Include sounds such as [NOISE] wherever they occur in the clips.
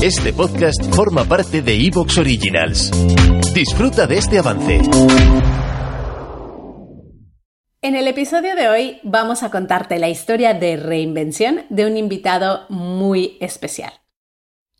Este podcast forma parte de Evox Originals. Disfruta de este avance. En el episodio de hoy vamos a contarte la historia de reinvención de un invitado muy especial.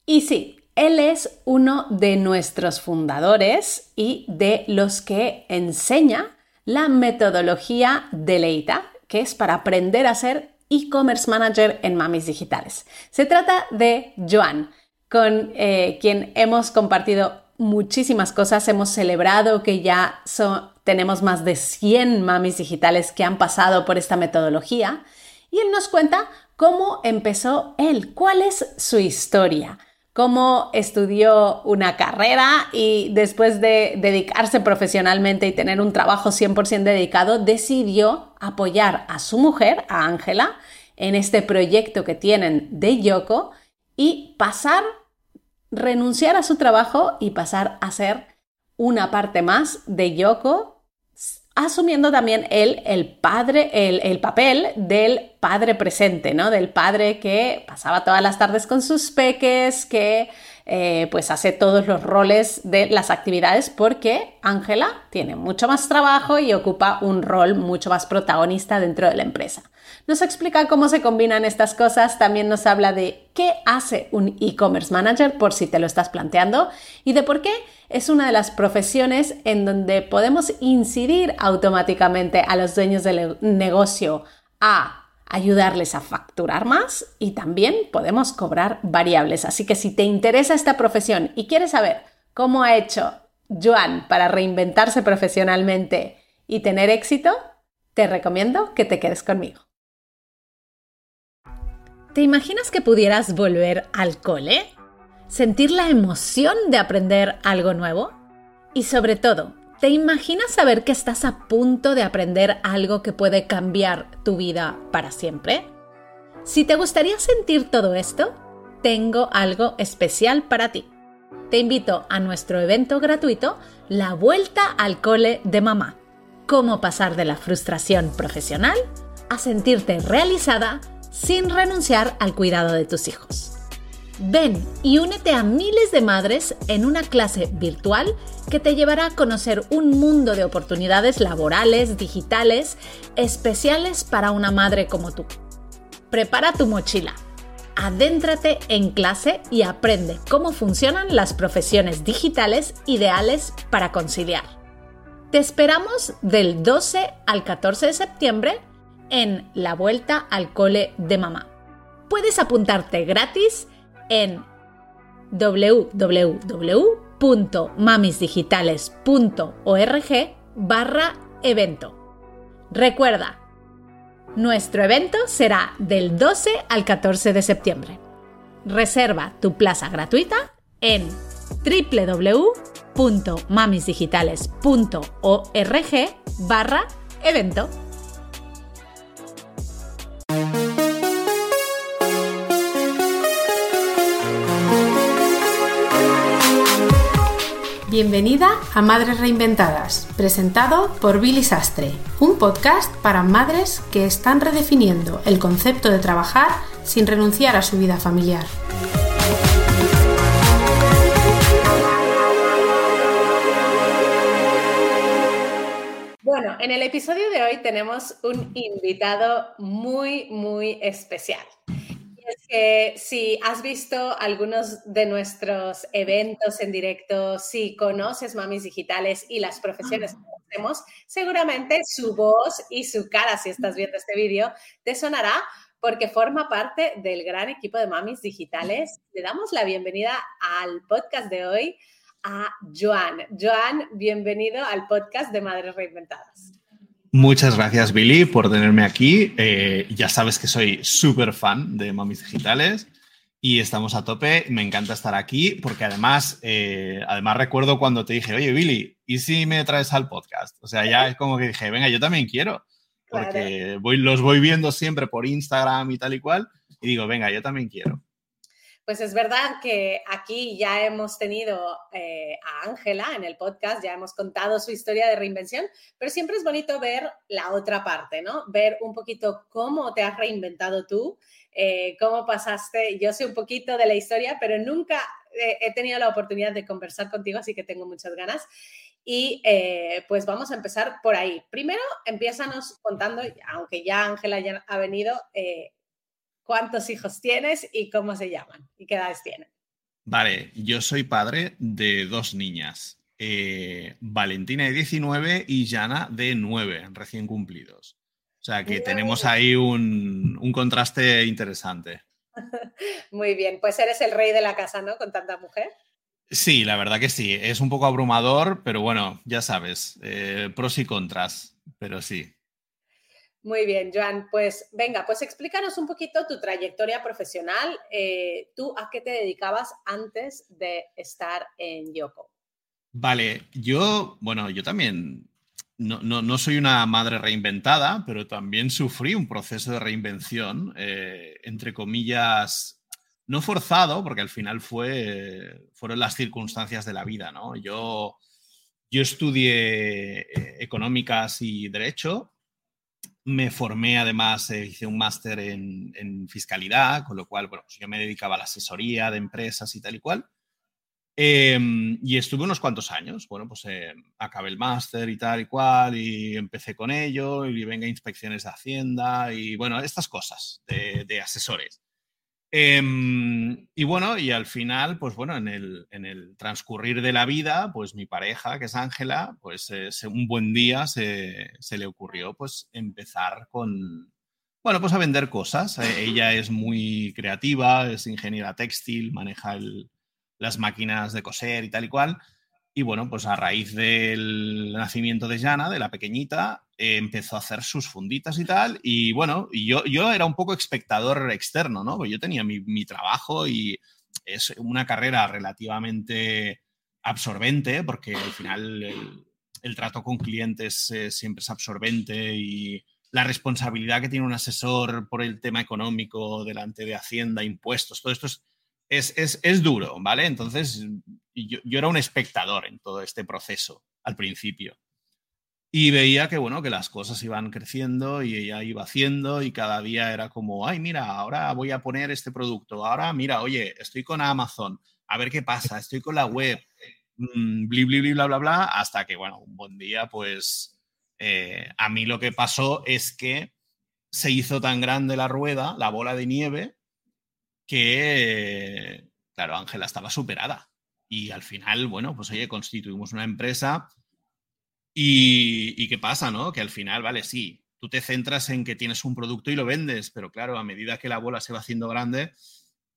Y sí, él es uno de nuestros fundadores y de los que enseña la metodología de Leita, que es para aprender a ser e-commerce manager en Mamis Digitales. Se trata de Joan, con eh, quien hemos compartido muchísimas cosas. Hemos celebrado que ya tenemos más de 100 mamis digitales que han pasado por esta metodología. Y él nos cuenta cómo empezó él, cuál es su historia, cómo estudió una carrera y después de dedicarse profesionalmente y tener un trabajo 100% dedicado, decidió apoyar a su mujer, a Ángela, en este proyecto que tienen de Yoko y pasar, renunciar a su trabajo y pasar a ser una parte más de Yoko asumiendo también él el padre, el, papel del padre presente, ¿no? Del padre que pasaba todas las tardes con sus peques, que eh, pues hace todos los roles de las actividades porque Ángela tiene mucho más trabajo y ocupa un rol mucho más protagonista dentro de la empresa. Nos explica cómo se combinan estas cosas, también nos habla de qué hace un e-commerce manager, por si te lo estás planteando, y de por qué es una de las profesiones en donde podemos incidir automáticamente a los dueños del negocio a ayudarles a facturar más y también podemos cobrar variables. Así que si te interesa esta profesión y quieres saber cómo ha hecho Joan para reinventarse profesionalmente y tener éxito, te recomiendo que te quedes conmigo. ¿Te imaginas que pudieras volver al cole? ¿Sentir la emoción de aprender algo nuevo? Y sobre todo, ¿te imaginas saber que estás a punto de aprender algo que puede cambiar tu vida para siempre? Si te gustaría sentir todo esto, tengo algo especial para ti. Te invito a nuestro evento gratuito, La Vuelta al Cole de Mamá. Cómo pasar de la frustración profesional a sentirte realizada sin renunciar al cuidado de tus hijos. Ven y únete a miles de madres en una clase virtual que te llevará a conocer un mundo de oportunidades laborales, digitales, especiales para una madre como tú. Prepara tu mochila, adéntrate en clase y aprende cómo funcionan las profesiones digitales ideales para conciliar. Te esperamos del 12 al 14 de septiembre en la vuelta al cole de mamá. Puedes apuntarte gratis en www.mamisdigitales.org barra evento. Recuerda, nuestro evento será del 12 al 14 de septiembre. Reserva tu plaza gratuita en www.mamisdigitales.org barra evento. Bienvenida a Madres Reinventadas, presentado por Billy Sastre, un podcast para madres que están redefiniendo el concepto de trabajar sin renunciar a su vida familiar. Bueno, en el episodio de hoy tenemos un invitado muy, muy especial es que si has visto algunos de nuestros eventos en directo, si conoces Mamis Digitales y las profesiones que hacemos, seguramente su voz y su cara, si estás viendo este vídeo, te sonará porque forma parte del gran equipo de Mamis Digitales. Le damos la bienvenida al podcast de hoy a Joan. Joan, bienvenido al podcast de Madres Reinventadas. Muchas gracias, Billy, por tenerme aquí. Eh, ya sabes que soy súper fan de Mamis Digitales y estamos a tope. Me encanta estar aquí porque además, eh, además recuerdo cuando te dije, oye, Billy, ¿y si me traes al podcast? O sea, ya es como que dije, venga, yo también quiero, porque voy, los voy viendo siempre por Instagram y tal y cual, y digo, venga, yo también quiero. Pues es verdad que aquí ya hemos tenido eh, a Ángela en el podcast, ya hemos contado su historia de reinvención, pero siempre es bonito ver la otra parte, ¿no? Ver un poquito cómo te has reinventado tú, eh, cómo pasaste. Yo sé un poquito de la historia, pero nunca eh, he tenido la oportunidad de conversar contigo, así que tengo muchas ganas. Y pues vamos a empezar por ahí. Primero, empiézanos contando, aunque ya Ángela ya ha venido, cuántos hijos tienes y cómo se llaman y qué edades tienen. Vale, yo soy padre de dos niñas, eh, Valentina de 19 y Jana de 9, recién cumplidos. O sea que tenemos ahí un, un contraste interesante. [LAUGHS] Muy bien, pues eres el rey de la casa, ¿no? Con tanta mujer. Sí, la verdad que sí. Es un poco abrumador, pero bueno, ya sabes, eh, pros y contras, pero sí. Muy bien, Joan. Pues venga, pues explícanos un poquito tu trayectoria profesional. Eh, ¿Tú a qué te dedicabas antes de estar en Yoko? Vale, yo, bueno, yo también no, soy una madre reinventada, pero también sufrí un proceso de reinvención, eh, entre comillas, no forzado, porque al final fue, fueron las circunstancias de la vida, ¿no? Yo, yo estudié eh, económicas y derecho me formé además, eh, hice un máster en, fiscalidad, con lo cual, bueno, pues yo me dedicaba a la asesoría de empresas y tal y cual. Em, y estuve unos cuantos años. Bueno, pues eh, acabé el máster y tal y cual, y empecé con ello, y venga inspecciones de Hacienda, y bueno, estas cosas de asesores. Em, y bueno, y al final, pues bueno, en el, en el, transcurrir de la vida, pues mi pareja, que es Ángela, pues eh, un buen día se, se, le ocurrió pues empezar con, bueno, pues a vender cosas. Eh, ella es muy creativa, es ingeniera textil, maneja las máquinas de coser y tal y cual. Y bueno, pues a raíz del nacimiento de Jana, de la pequeñita, eh, empezó a hacer sus funditas y tal. Y bueno, yo, yo era un poco espectador externo, ¿no? Pues yo tenía mi, trabajo y es una carrera relativamente absorbente, porque al final el, trato con clientes eh, siempre es absorbente y la responsabilidad que tiene un asesor por el tema económico delante de Hacienda, impuestos, todo esto es es, duro, ¿vale? Entonces, yo, era un espectador en todo este proceso al principio. Y veía que, bueno, que las cosas iban creciendo y ella iba haciendo y cada día era como, ay, mira, ahora voy a poner este producto, ahora, mira, oye, estoy con Amazon, a ver qué pasa, estoy con la web, mm, bli, bli, bli, bla, bla, bla, hasta que, bueno, un buen día, pues, eh, a mí lo que pasó es que se hizo tan grande la rueda, la bola de nieve, que, claro, Ángela estaba superada. Y al final, bueno, pues oye, constituimos una empresa y, ¿qué pasa, no? Que al final, vale, sí, tú te centras en que tienes un producto y lo vendes, pero claro, a medida que la bola se va haciendo grande,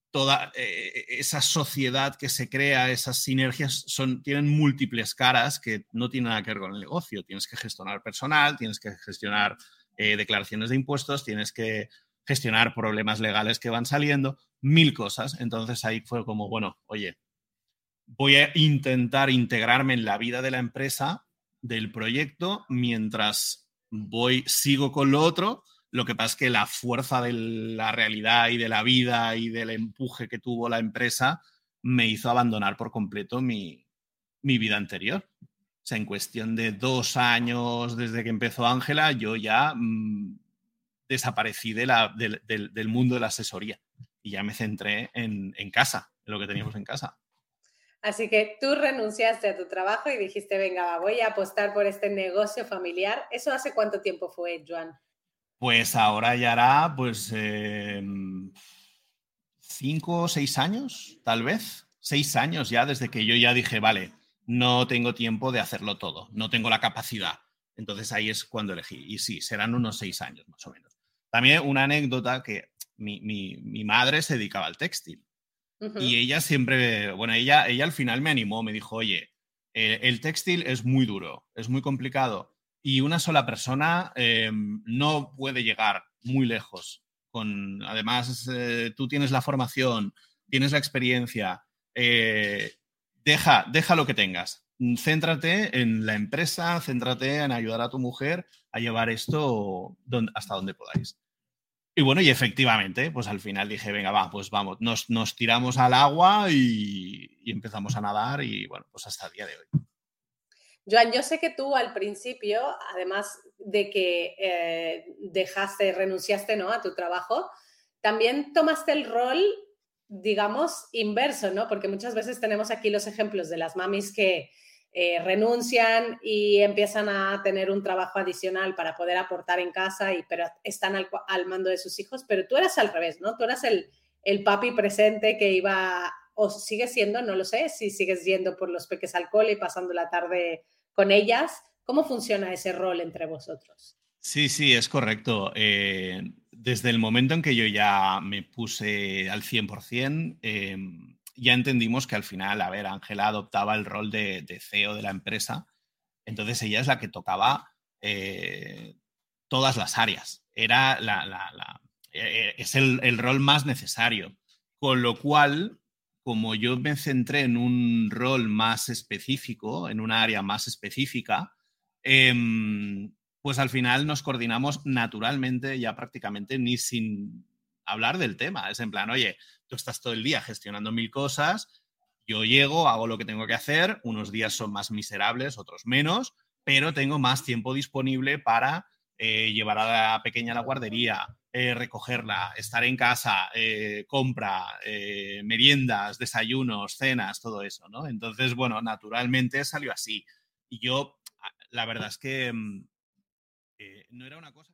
toda eh, esa sociedad que se crea, esas sinergias, son, tienen múltiples caras que no tienen nada que ver con el negocio. Tienes que gestionar personal, tienes que gestionar eh, declaraciones de impuestos, tienes que gestionar problemas legales que van saliendo, mil cosas. Entonces ahí fue como, bueno, oye, voy a intentar integrarme en la vida de la empresa, del proyecto, mientras voy, sigo con lo otro. Lo que pasa es que la fuerza de la realidad y de la vida y del empuje que tuvo la empresa me hizo abandonar por completo mi, vida anterior. O sea, en cuestión de dos años desde que empezó Ángela, yo ya mm, desaparecí de la, del mundo de la asesoría y ya me centré en, casa, en lo que teníamos en casa. Así que tú renunciaste a tu trabajo y dijiste, venga, voy a apostar por este negocio familiar. ¿Eso hace cuánto tiempo fue, Joan? Pues ahora ya hará, pues, em, cinco o seis años, tal vez. Seis años ya desde que yo ya dije, vale, no tengo tiempo de hacerlo todo, no tengo la capacidad. Entonces ahí es cuando elegí. Y sí, serán unos seis años más o menos. También una anécdota que mi, madre se dedicaba al textil. Y ella siempre, bueno, ella, ella al final me animó, me dijo, oye, eh, el textil es muy duro, es muy complicado y una sola persona em, no puede llegar muy lejos. Con, además, eh, tú tienes la formación, tienes la experiencia, eh, deja, deja lo que tengas. Céntrate en la empresa, céntrate en ayudar a tu mujer a llevar esto hasta donde podáis. Y bueno, y efectivamente, pues al final dije, venga, va, pues vamos, nos, nos tiramos al agua y, empezamos a nadar y bueno, pues hasta el día de hoy. Joan, yo sé que tú al principio, además de que eh, dejaste, renunciaste ¿no? a tu trabajo, también tomaste el rol, digamos, inverso, ¿no? Porque muchas veces tenemos aquí los ejemplos de las mamis que eh, renuncian y empiezan a tener un trabajo adicional para poder aportar en casa, y, pero están al, mando de sus hijos, pero tú eras al revés, ¿no? Tú eras el, el papi presente que iba, o sigue siendo, no lo sé, si sigues yendo por los peques al cole y pasando la tarde con ellas. ¿Cómo funciona ese rol entre vosotros? Sí, sí, es correcto. Eh, desde el momento en que yo ya me puse al 100%, eh, ya entendimos que al final, a ver, Ángela adoptaba el rol de, CEO de la empresa, entonces ella es la que tocaba eh, todas las áreas. Era la, eh, es el, el, rol más necesario. Con lo cual, como yo me centré en un rol más específico, en un área más específica, em, pues al final nos coordinamos naturalmente, ya prácticamente ni sin hablar del tema. Es en plan, oye, tú estás todo el día gestionando mil cosas, yo llego, hago lo que tengo que hacer, unos días son más miserables, otros menos, pero tengo más tiempo disponible para eh, llevar a la pequeña a la guardería, eh, recogerla, estar en casa, eh, compra, meriendas, desayunos, cenas, todo eso, ¿no? Entonces, bueno, naturalmente salió así. Y yo, la verdad es que mm, no era una cosa...